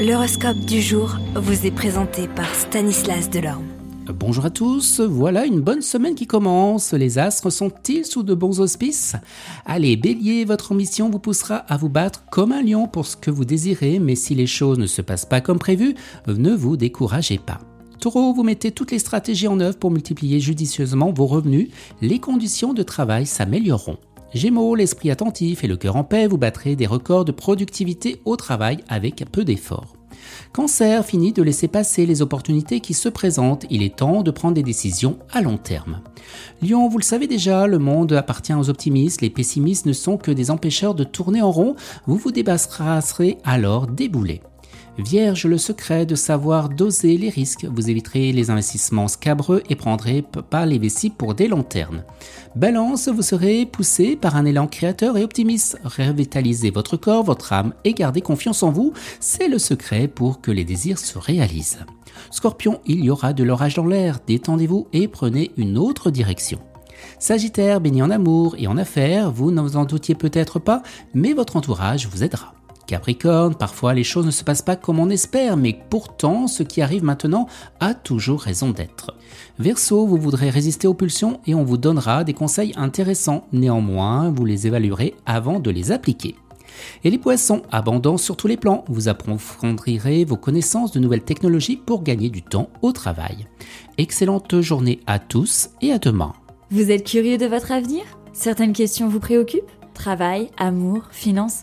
L'horoscope du jour vous est présenté par Stanislas Delorme. Bonjour à tous, voilà une bonne semaine qui commence. Les astres sont-ils sous de bons auspices? Allez, bélier, votre ambition vous poussera à vous battre comme un lion pour ce que vous désirez, mais si les choses ne se passent pas comme prévu, ne vous découragez pas. Taureau, vous mettez toutes les stratégies en œuvre pour multiplier judicieusement vos revenus, les conditions de travail s'amélioreront. Gémeaux, l'esprit attentif et le cœur en paix, vous battrez des records de productivité au travail avec peu d'efforts. Cancer, finit de laisser passer les opportunités qui se présentent, il est temps de prendre des décisions à long terme. Lion, vous le savez déjà, le monde appartient aux optimistes, les pessimistes ne sont que des empêcheurs de tourner en rond, vous vous débarrasserez alors des boulets. Vierge, le secret de savoir doser les risques. Vous éviterez les investissements scabreux et prendrez pas les vessies pour des lanternes. Balance, vous serez poussé par un élan créateur et optimiste. Revitalisez votre corps, votre âme et gardez confiance en vous. C'est le secret pour que les désirs se réalisent. Scorpion, il y aura de l'orage dans l'air. Détendez-vous et prenez une autre direction. Sagittaire, béni en amour et en affaires, vous ne vous en doutiez peut-être pas, mais votre entourage vous aidera. Capricorne, parfois les choses ne se passent pas comme on espère, mais pourtant ce qui arrive maintenant a toujours raison d'être. Verseau, vous voudrez résister aux pulsions et on vous donnera des conseils intéressants. Néanmoins, vous les évaluerez avant de les appliquer. Et les poissons, abondance sur tous les plans, vous approfondirez vos connaissances de nouvelles technologies pour gagner du temps au travail. Excellente journée à tous et à demain. Vous êtes curieux de votre avenir? Certaines questions vous préoccupent? Travail, amour, finances